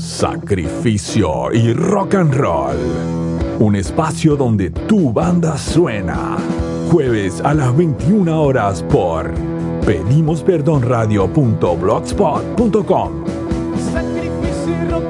Sacrificio y rock and roll. Un espacio donde tu banda suena. Jueves a las 21 horas por pedimosperdonradio.blogspot.com. Sacrificio y rock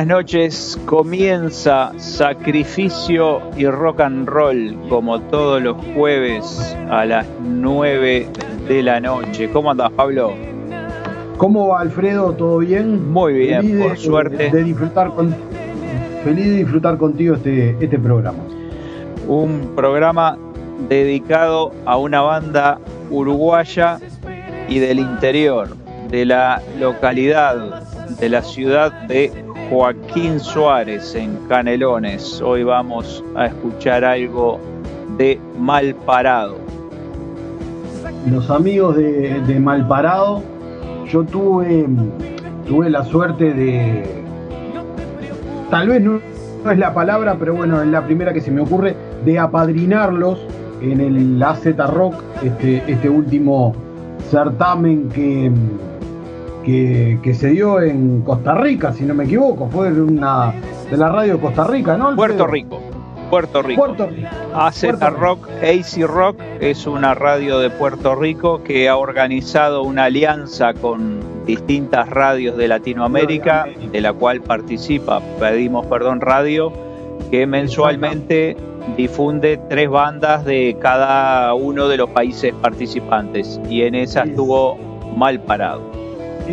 Buenas noches, comienza Sacrificio y Rock and Roll como todos los jueves a las 9 de la noche. ¿Cómo andas, Pablo? ¿Cómo va Alfredo? ¿Todo bien? Muy bien, Feliz de- por suerte. De, disfrutar con, feliz de disfrutar contigo este, este programa. Un programa dedicado a una banda uruguaya y del interior, de la localidad, de la ciudad de Joaquín Suárez en Canelones. Hoy vamos a escuchar algo de Mal Parado. Los amigos de, Malparado, yo tuve, tuve la suerte de. Tal vez no, no es la palabra, pero bueno, es la primera que se me ocurre, de apadrinarlos en el AZ Rock, este, este último certamen que, que, que se dio en Costa Rica, si no me equivoco. Fue de una de la radio de Costa Rica, ¿no? Puerto? Rico. Puerto Rico. Puerto Rico. AZ Puerto. Rock, AC Rock es una radio de Puerto Rico que ha organizado una alianza con distintas radios de Latinoamérica, de la cual participa Pedimos Perdón Radio, que mensualmente difunde tres bandas de cada uno de los países participantes y en esa estuvo mal parado.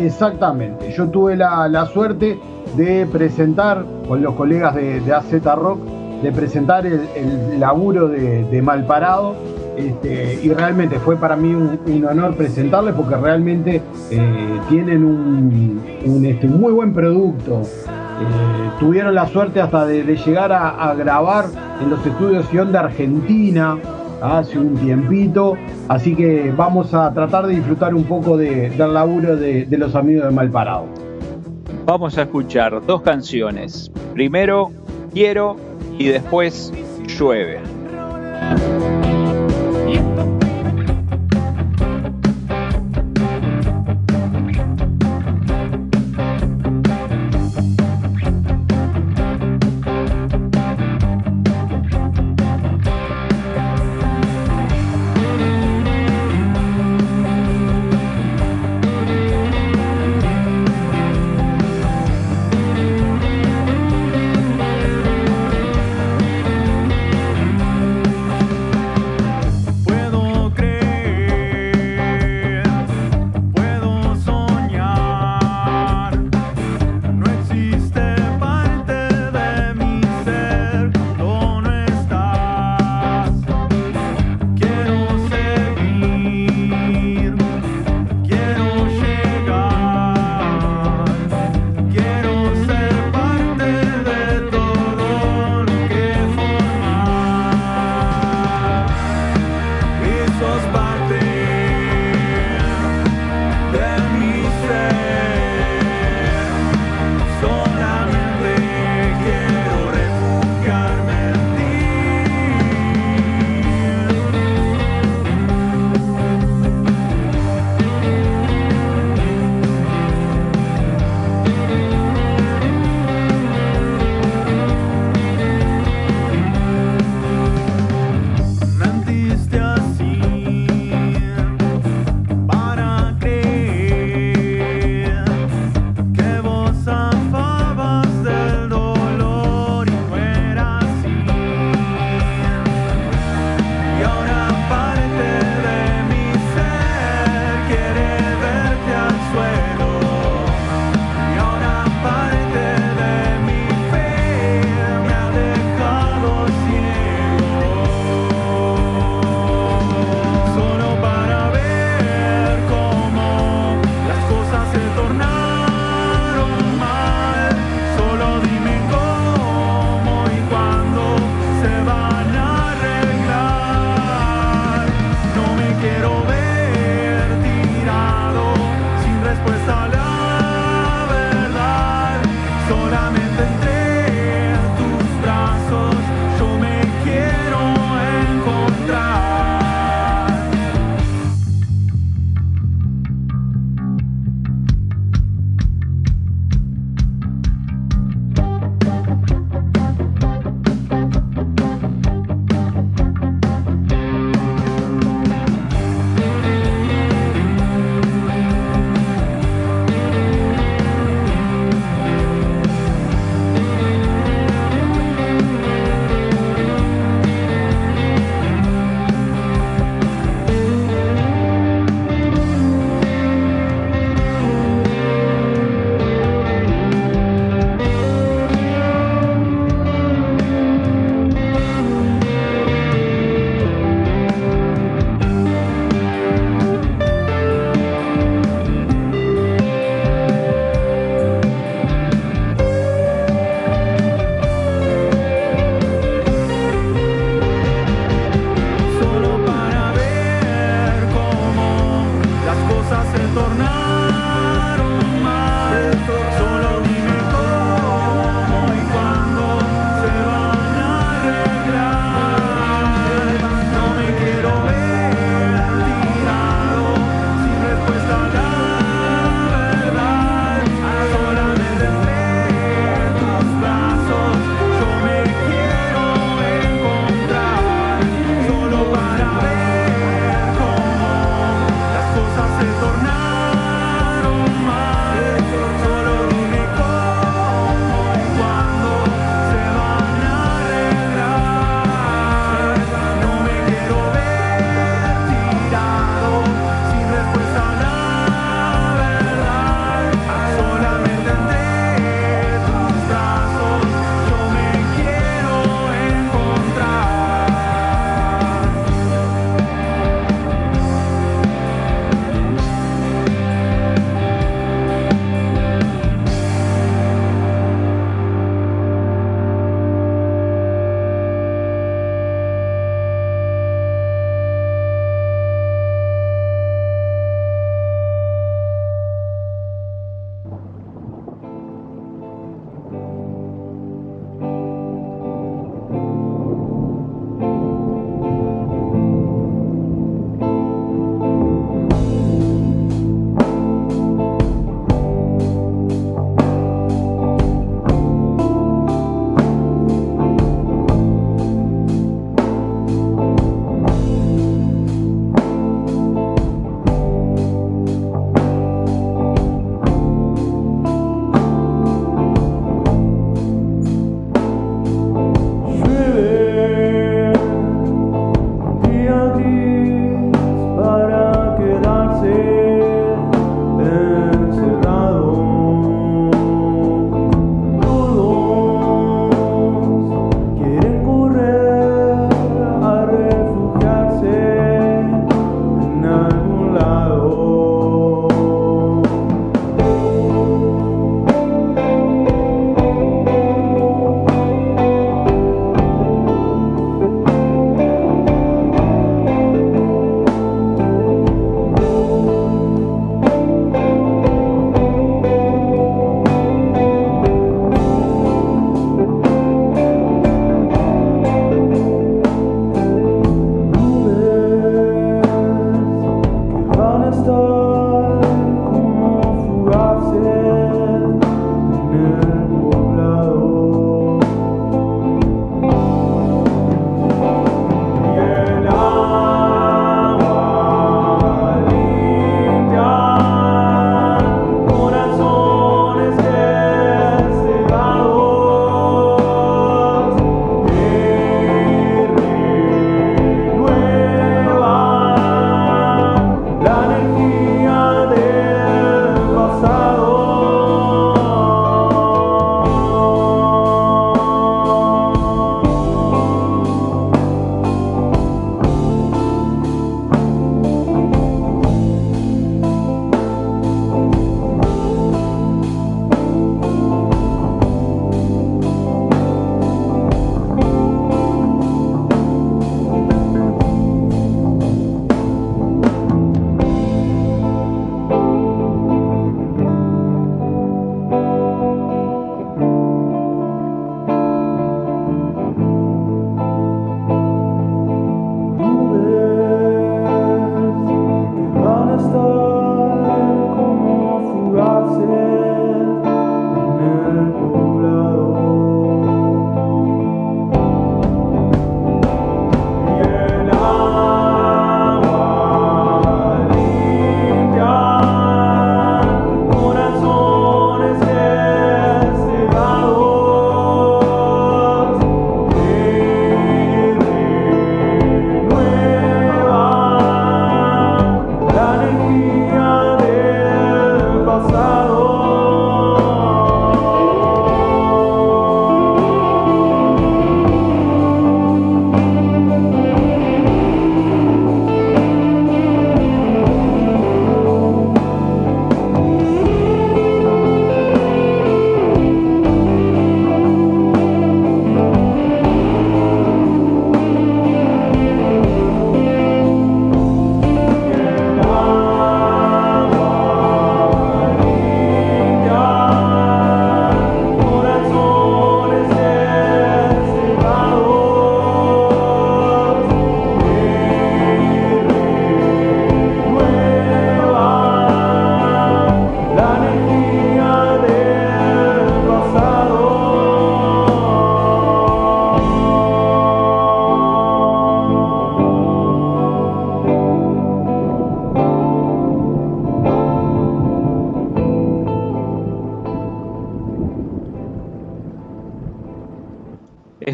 Exactamente. Yo tuve la, la suerte de presentar con los colegas de, de AZ Rock, de presentar el, laburo de, Malparado. Este, y realmente fue para mí un, honor presentarles porque realmente eh, tienen un, un, este, muy buen producto. Eh, tuvieron la suerte hasta de, de llegar a, a grabar en los estudios Sion de Argentina hace un tiempito. Así que vamos a tratar de disfrutar un poco de- del laburo de, de los amigos de Malparado. Vamos a escuchar dos canciones. Primero Quiero y después Llueve.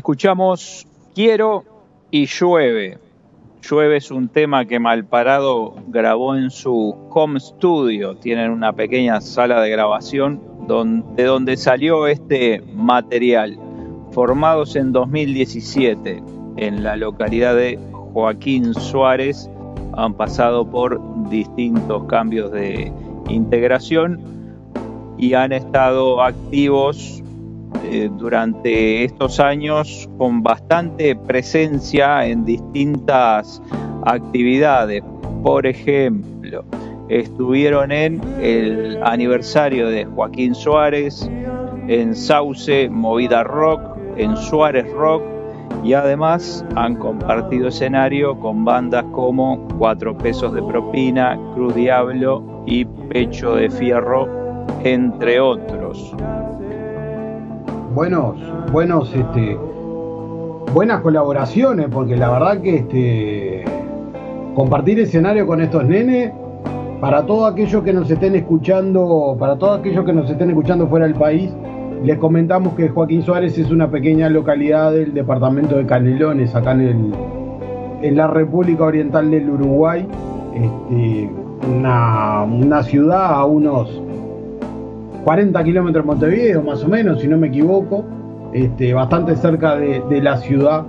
Escuchamos Quiero y Llueve. Llueve es un tema que Malparado grabó en su home studio. Tienen una pequeña sala de grabación de donde salió este material. Formados en 2017 en la localidad de Joaquín Suárez, han pasado por distintos cambios de integración y han estado activos eh, durante estos años con bastante presencia en distintas actividades. Por ejemplo, estuvieron en el aniversario de Joaquín Suárez, en Sauce Movida Rock, en Suárez Rock y además han compartido escenario con bandas como Cuatro Pesos de Propina, Cruz Diablo y Pecho de Fierro, entre otros buenos, buenos, este, buenas colaboraciones, porque la verdad que este, compartir escenario con estos nenes, para todos aquellos que nos estén escuchando, para todos aquellos que nos estén escuchando fuera del país, les comentamos que Joaquín Suárez es una pequeña localidad del departamento de Canelones, acá en, el, en la República Oriental del Uruguay, este, una, una ciudad a unos 40 kilómetros de Montevideo, más o menos, si no me equivoco, este, bastante cerca de, la ciudad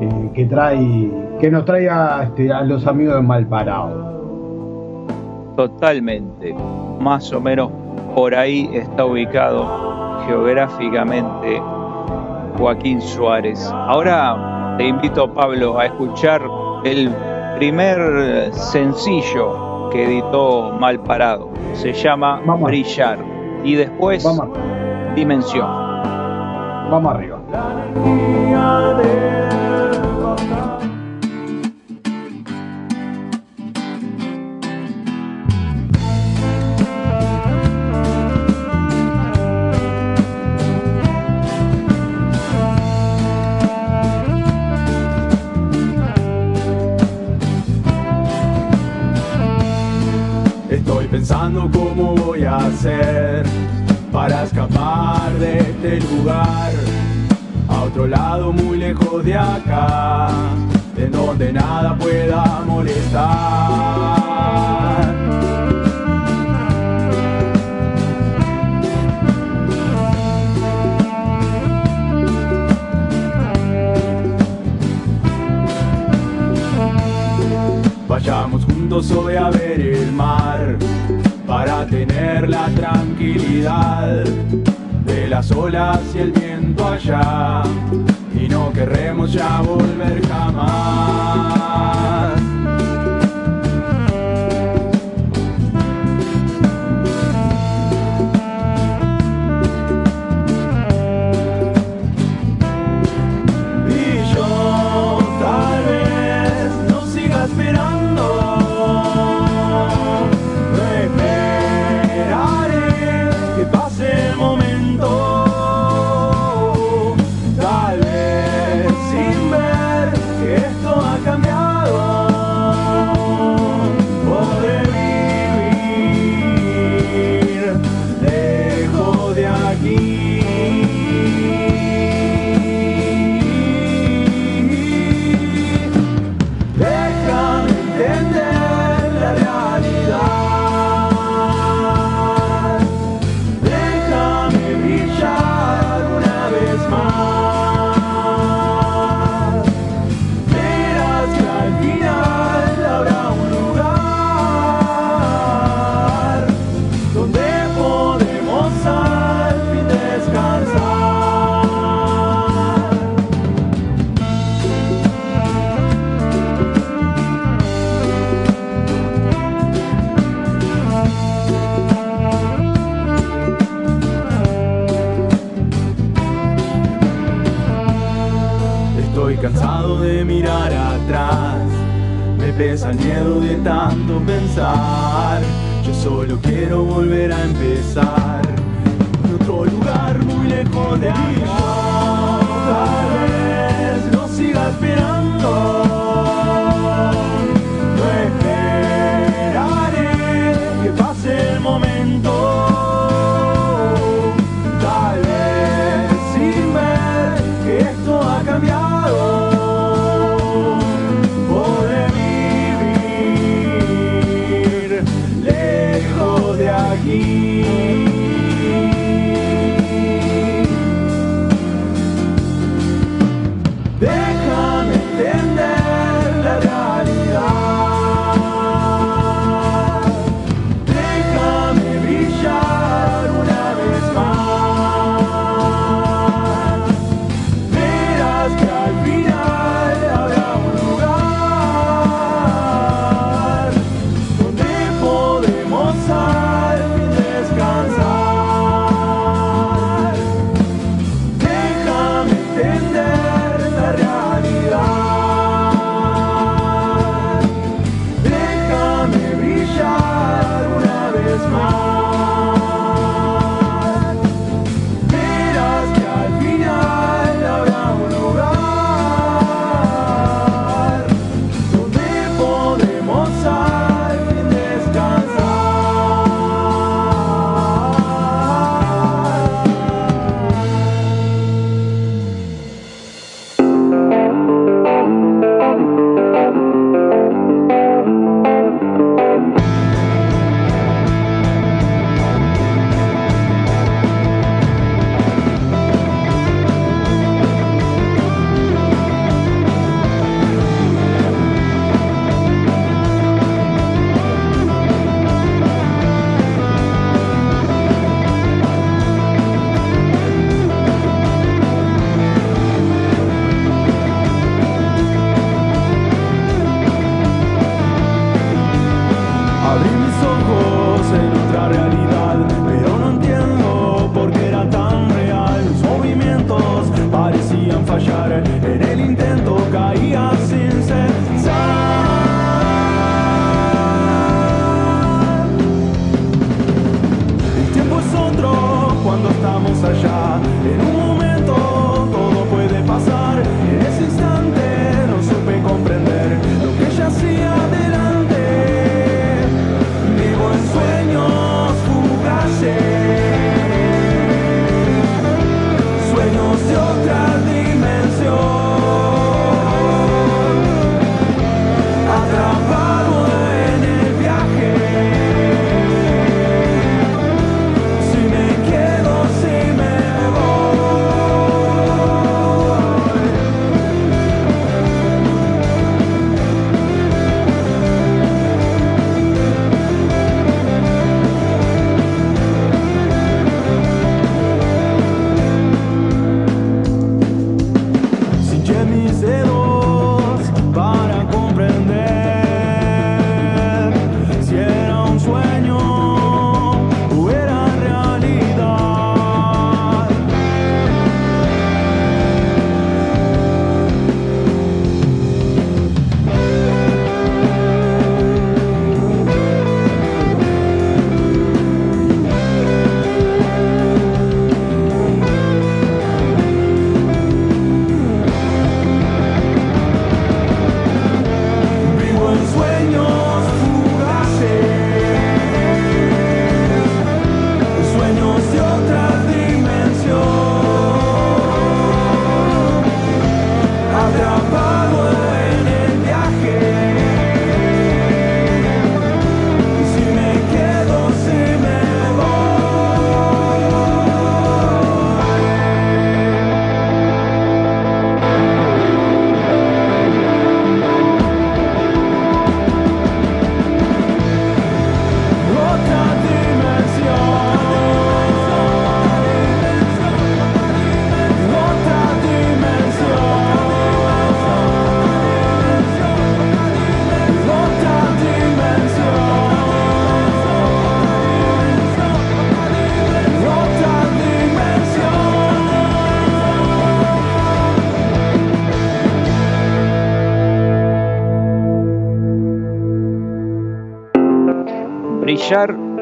eh, que trae, que nos trae este, a, los amigos de Malparado. Totalmente, más o menos por ahí está ubicado geográficamente Joaquín Suárez. Ahora te invito, Pablo, a escuchar el primer sencillo que editó Malparado. Se llama Brillar y después Vamos. dimensión. Vamos arriba. Estoy pensando cómo voy a hacer este lugar a otro lado muy lejos de acá, en donde nada pueda molestar. Vayamos juntos hoy a ver el mar para tener la tranquilidad de las olas y el viento allá y no querremos ya volver jamás.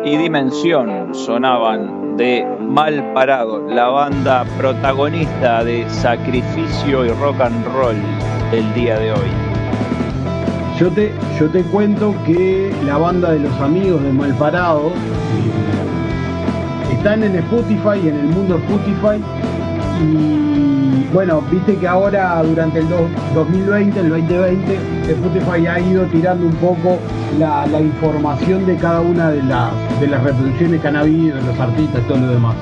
Y Dimensión sonaban de Mal Parado, la banda protagonista de Sacrificio y Rock and Roll del día de hoy. Yo te, yo te cuento que la banda de los amigos de Mal Parado eh, están en Spotify, en el mundo Spotify. Y bueno, viste que ahora durante el 2020, el 2020, Spotify ha ido tirando un poco la, información de cada una de las, de las reproducciones que han habido, los artistas todo lo demás.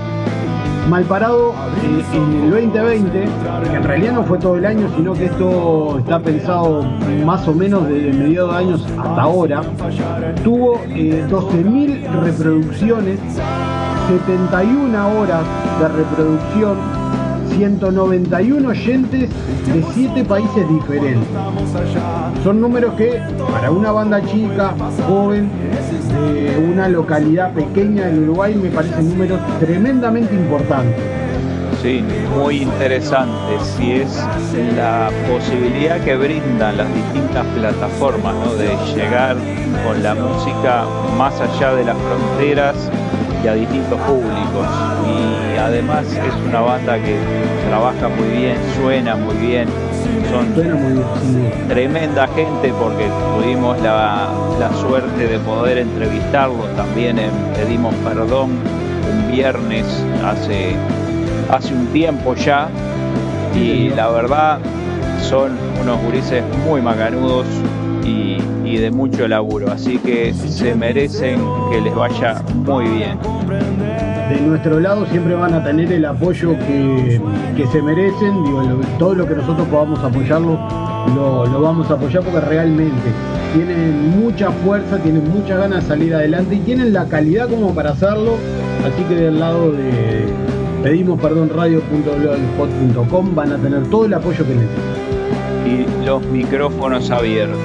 Malparado eh, en el 2020, que en realidad no fue todo el año, sino que esto está pensado más o menos desde mediados de años hasta ahora, tuvo eh, 12.000 reproducciones, 71 horas de reproducción, 191 oyentes de 7 países diferentes. Son números que para una banda chica, joven, de una localidad pequeña del Uruguay me parecen números tremendamente importantes. Sí, muy interesante. Si es la posibilidad que brindan las distintas plataformas ¿no? de llegar con la música más allá de las fronteras y a distintos públicos. Además es una banda que trabaja muy bien, suena muy bien. Son Suena muy bien. sí. tremenda gente porque tuvimos la, la suerte de poder entrevistarlos también en Pedimos Perdón un viernes hace, hace un tiempo ya y la verdad son unos gurises muy macanudos y, y de mucho laburo, así que se merecen que les vaya muy bien. De nuestro lado siempre van a tener el apoyo que, que se merecen, digo, lo- todo lo que nosotros podamos apoyarlo, lo, lo vamos a apoyar porque realmente tienen mucha fuerza, tienen muchas ganas de salir adelante y tienen la calidad como para hacerlo, así que del lado de pedimos perdón radio.blogspot.com van a tener todo el apoyo que necesitan. Y los micrófonos abiertos.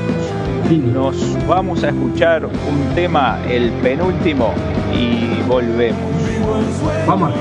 Sí, Nos vamos a escuchar un tema, el penúltimo, y volvemos. Vamos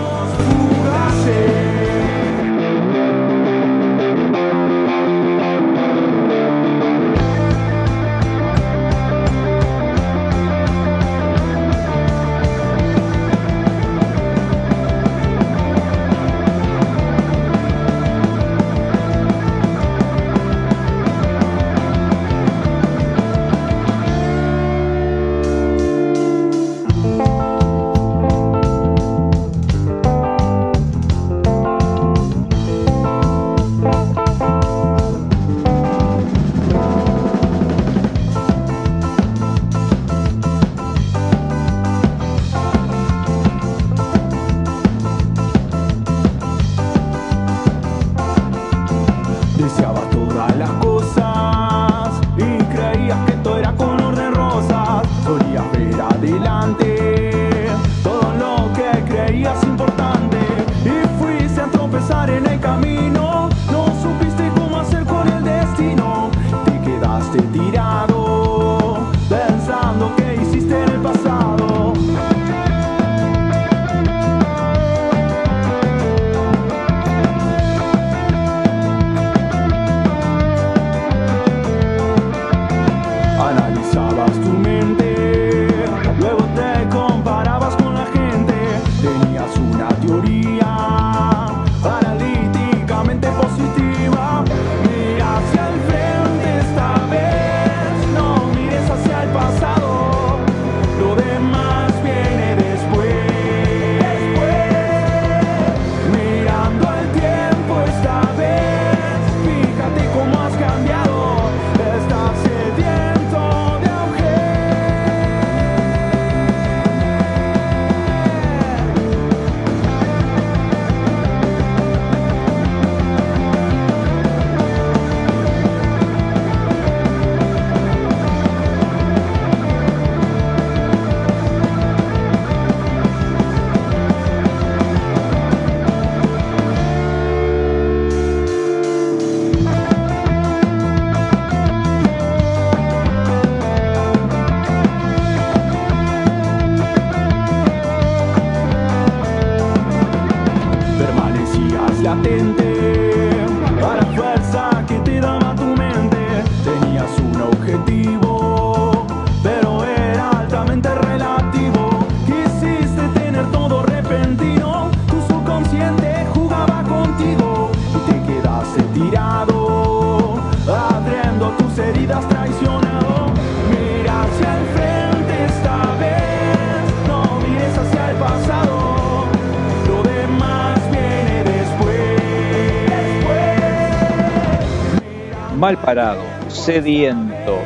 sediento.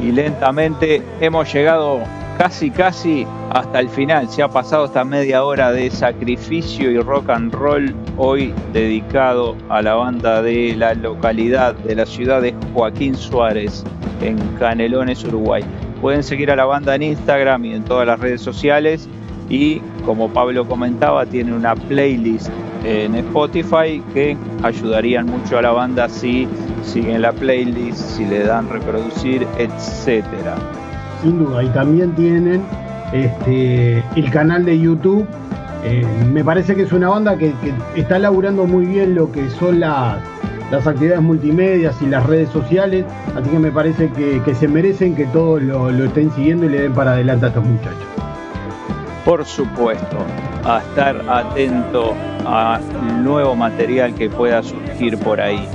Y lentamente hemos llegado casi casi hasta el final. Se ha pasado esta media hora de sacrificio y rock and roll hoy dedicado a la banda de la localidad de la ciudad de Joaquín Suárez en Canelones, Uruguay. Pueden seguir a la banda en Instagram y en todas las redes sociales y como Pablo comentaba tiene una playlist en Spotify que ayudarían mucho a la banda si siguen la playlist, si le dan reproducir, etcétera. Sin duda, y también tienen este, el canal de YouTube. Eh, me parece que es una banda que, está laburando muy bien lo que son las, las actividades multimedia y las redes sociales, así que me parece que, que se merecen que todos lo, lo estén siguiendo y le den para adelante a estos muchachos. Por supuesto, a estar atento a nuevo material que pueda surgir por ahí.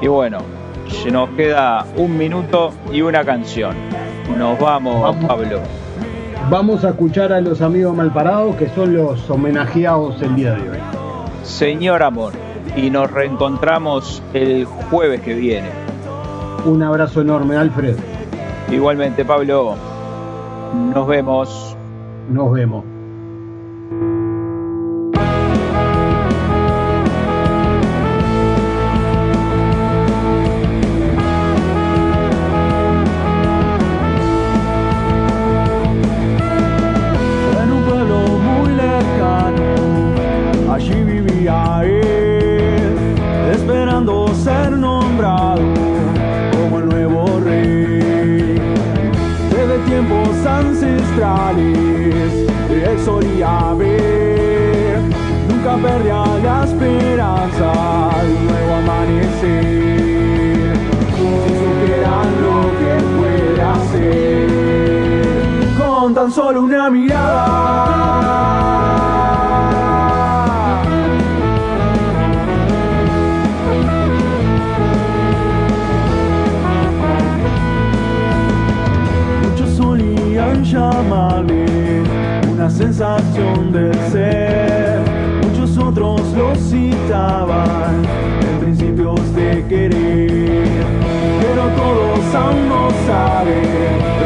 Y bueno, se nos queda un minuto y una canción. Nos vamos, Vamos. Pablo. Vamos a escuchar a los amigos malparados que son los homenajeados el día de hoy. Señor Amor. Y nos reencontramos el jueves que viene. Un abrazo enorme, Alfred. Igualmente, Pablo. Nos vemos. Nos vemos. non sale